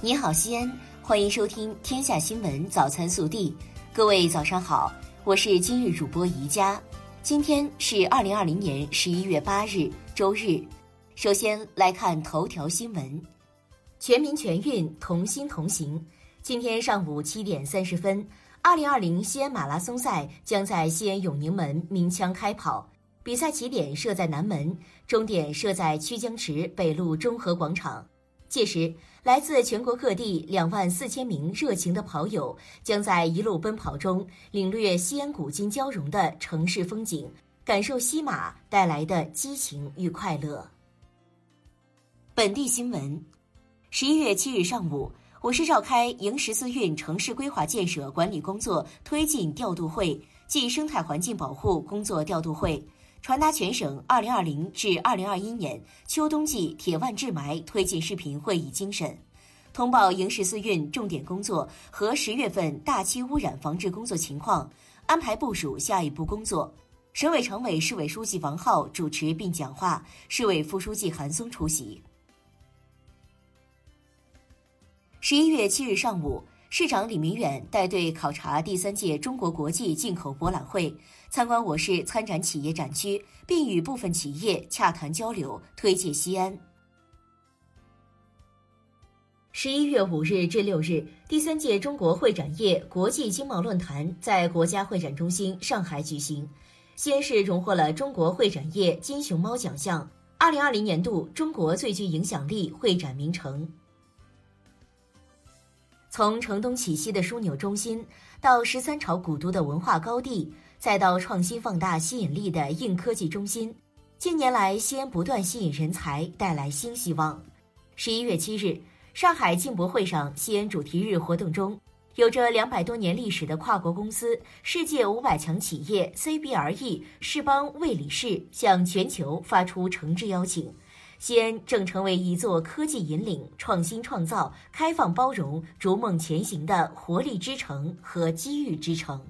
你好，西安，欢迎收听《天下新闻早餐速递》。各位早上好，我是今日主播宜佳。今天是二零二零年十一月八日，周日。首先来看头条新闻：全民全运，同心同行。今天上午七点三十分，二零二零西安马拉松赛将在西安永宁门鸣枪开跑。比赛起点设在南门，终点设在曲江池北路中和广场。届时，来自全国各地两万四千名热情的跑友将在一路奔跑中领略西安古今交融的城市风景，感受西马带来的激情与快乐。本地新闻：十一月七日上午，我市召开迎十四运城市规划建设管理工作推进调度会暨生态环境保护工作调度会。传达全省2020至2021年秋冬季铁腕治霾推进视频会议精神，通报迎十四运重点工作和十月份大气污染防治工作情况，安排部署下一步工作。省委常委、市委书记王浩主持并讲话，市委副书记韩松出席。十一月七日上午。市长李明远带队考察第三届中国国际进口博览会，参观我市参展企业展区，并与部分企业洽谈交流，推介西安。十一月五日至六日，第三届中国会展业国际经贸论坛在国家会展中心上海举行，西安市荣获了中国会展业金熊猫奖项，二零二零年度中国最具影响力会展名城。从城东起西的枢纽中心，到十三朝古都的文化高地，再到创新放大吸引力的硬科技中心，近年来西安不断吸引人才，带来新希望。十一月七日，上海进博会上西安主题日活动中，有着两百多年历史的跨国公司世界五百强企业 CBRE 世邦魏理仕向全球发出诚挚邀请。西安正成为一座科技引领、创新创造、开放包容、逐梦前行的活力之城和机遇之城。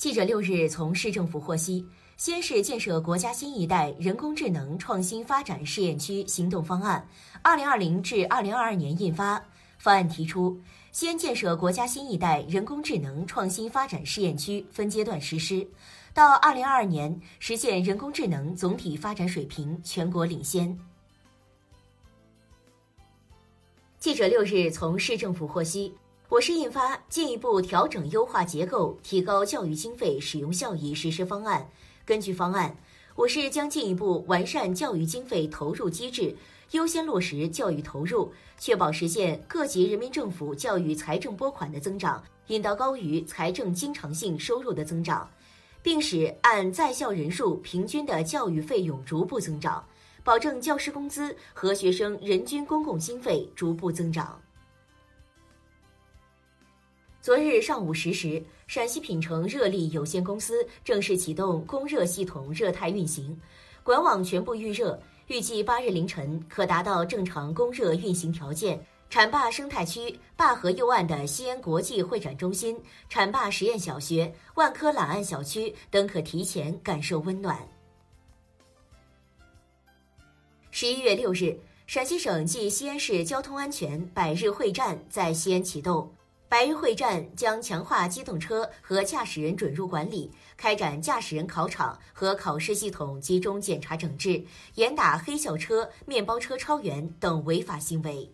记者六日从市政府获悉，西安市建设国家新一代人工智能创新发展试验区行动方案（二零二零至二零二二年）印发。方案提出，先建设国家新一代人工智能创新发展试验区分阶段实施。到二零二二年，实现人工智能总体发展水平全国领先。记者六日从市政府获悉，我市印发进一步调整优化结构、提高教育经费使用效益实施方案。根据方案，我市将进一步完善教育经费投入机制，优先落实教育投入，确保实现各级人民政府教育财政拨款的增长，引导高于财政经常性收入的增长。并使按在校人数平均的教育费用逐步增长，保证教师工资和学生人均公共经费逐步增长。昨日上午十时，陕西品城热力有限公司正式启动供热系统热态运行，管网全部预热，预计八日凌晨可达到正常供热运行条件。浐灞生态区灞河右岸的西安国际会展中心、浐灞实验小学、万科揽岸小区等可提前感受温暖。十一月六日，陕西省暨西安市交通安全百日会战在西安启动。白云会战将强化机动车和驾驶人准入管理，开展驾驶人考场和考试系统集中检查整治，严打黑校车、面包车超员等违法行为。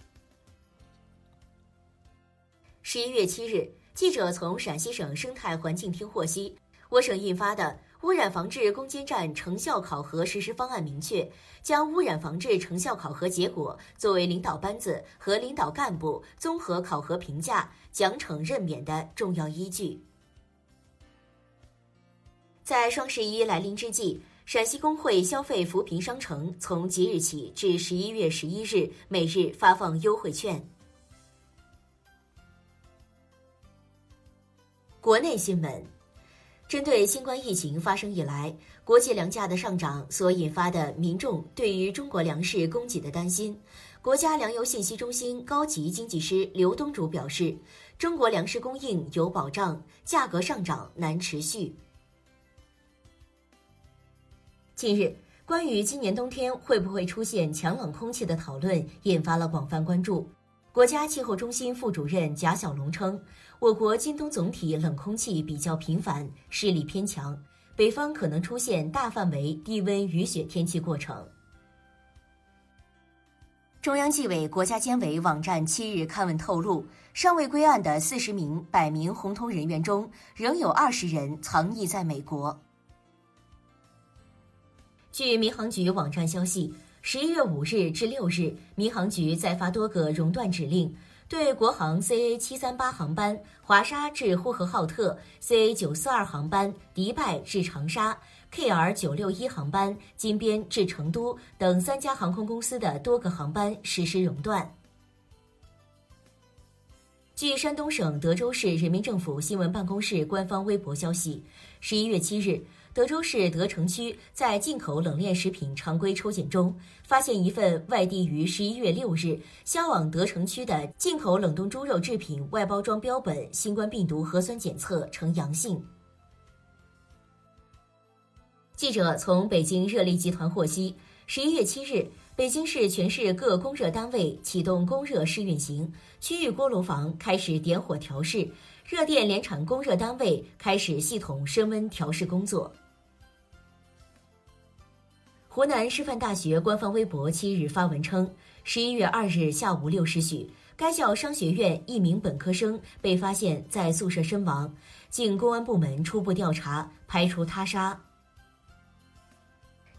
十一月七日，记者从陕西省生态环境厅获悉，我省印发的污染防治攻坚战成效考核实施方案明确，将污染防治成效考核结果作为领导班子和领导干部综合考核评价、奖惩任免的重要依据。在双十一来临之际，陕西工会消费扶贫商城从即日起至十一月十一日，每日发放优惠券。国内新闻，针对新冠疫情发生以来国际粮价的上涨所引发的民众对于中国粮食供给的担心，国家粮油信息中心高级经济师刘东主表示，中国粮食供应有保障，价格上涨难持续。近日。关于今年冬天会不会出现强冷空气的讨论引发了广泛关注。国家气候中心副主任贾小龙称，我国今冬总体冷空气比较频繁，势力偏强，北方可能出现大范围低温雨雪天气过程。中央纪委国家监委网站七日刊文透露，尚未归案的四十名百名红通人员中，仍有二十人藏匿在美国。据民航局网站消息，十一月五日至六日，民航局再发多个熔断指令，对国航 CA 七三八航班华沙至呼和浩特、CA 九四二航班迪拜至长沙。KR 九六一航班金边至成都等三家航空公司的多个航班实施熔断。据山东省德州市人民政府新闻办公室官方微博消息，十一月七日，德州市德城区在进口冷链食品常规抽检中，发现一份外地于十一月六日销往德城区的进口冷冻猪肉制品外包装标本新冠病毒核酸检测呈阳性。记者从北京热力集团获悉，十一月七日，北京市全市各供热单位启动供热试运行，区域锅炉房开始点火调试，热电联产供热单位开始系统升温调试工作。湖南师范大学官方微博七日发文称，十一月二日下午六时许，该校商学院一名本科生被发现在宿舍身亡，经公安部门初步调查，排除他杀。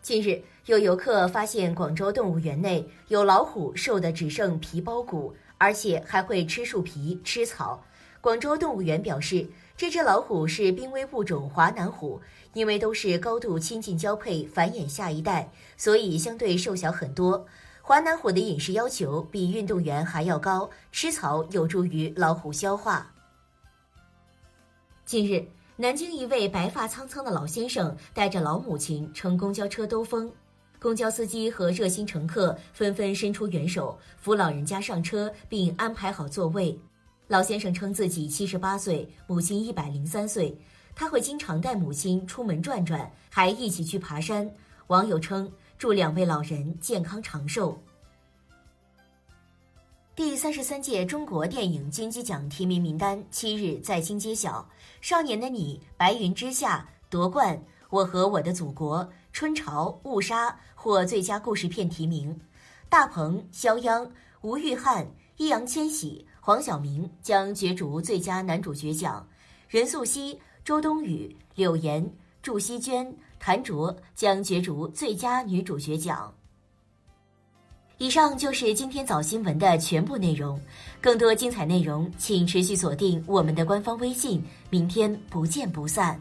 近日，有游客发现广州动物园内有老虎瘦得只剩皮包骨，而且还会吃树皮、吃草。广州动物园表示，这只老虎是濒危物种华南虎，因为都是高度亲近交配繁衍下一代，所以相对瘦小很多。华南虎的饮食要求比运动员还要高，吃草有助于老虎消化。近日。南京一位白发苍苍的老先生带着老母亲乘公交车兜风，公交司机和热心乘客纷纷伸出援手扶老人家上车，并安排好座位。老先生称自己七十八岁，母亲一百零三岁，他会经常带母亲出门转转，还一起去爬山。网友称祝两位老人健康长寿。第三十三届中国电影金鸡奖提名名单七日在京揭晓，《少年的你》《白云之下》夺冠，《我和我的祖国》《春潮》《误杀》获最佳故事片提名，大鹏、肖央、吴玉翰、易烊千玺、黄晓明将角逐最佳男主角奖，任素汐、周冬雨、柳岩、祝希娟、谭卓将角逐最佳女主角奖。以上就是今天早新闻的全部内容，更多精彩内容请持续锁定我们的官方微信，明天不见不散。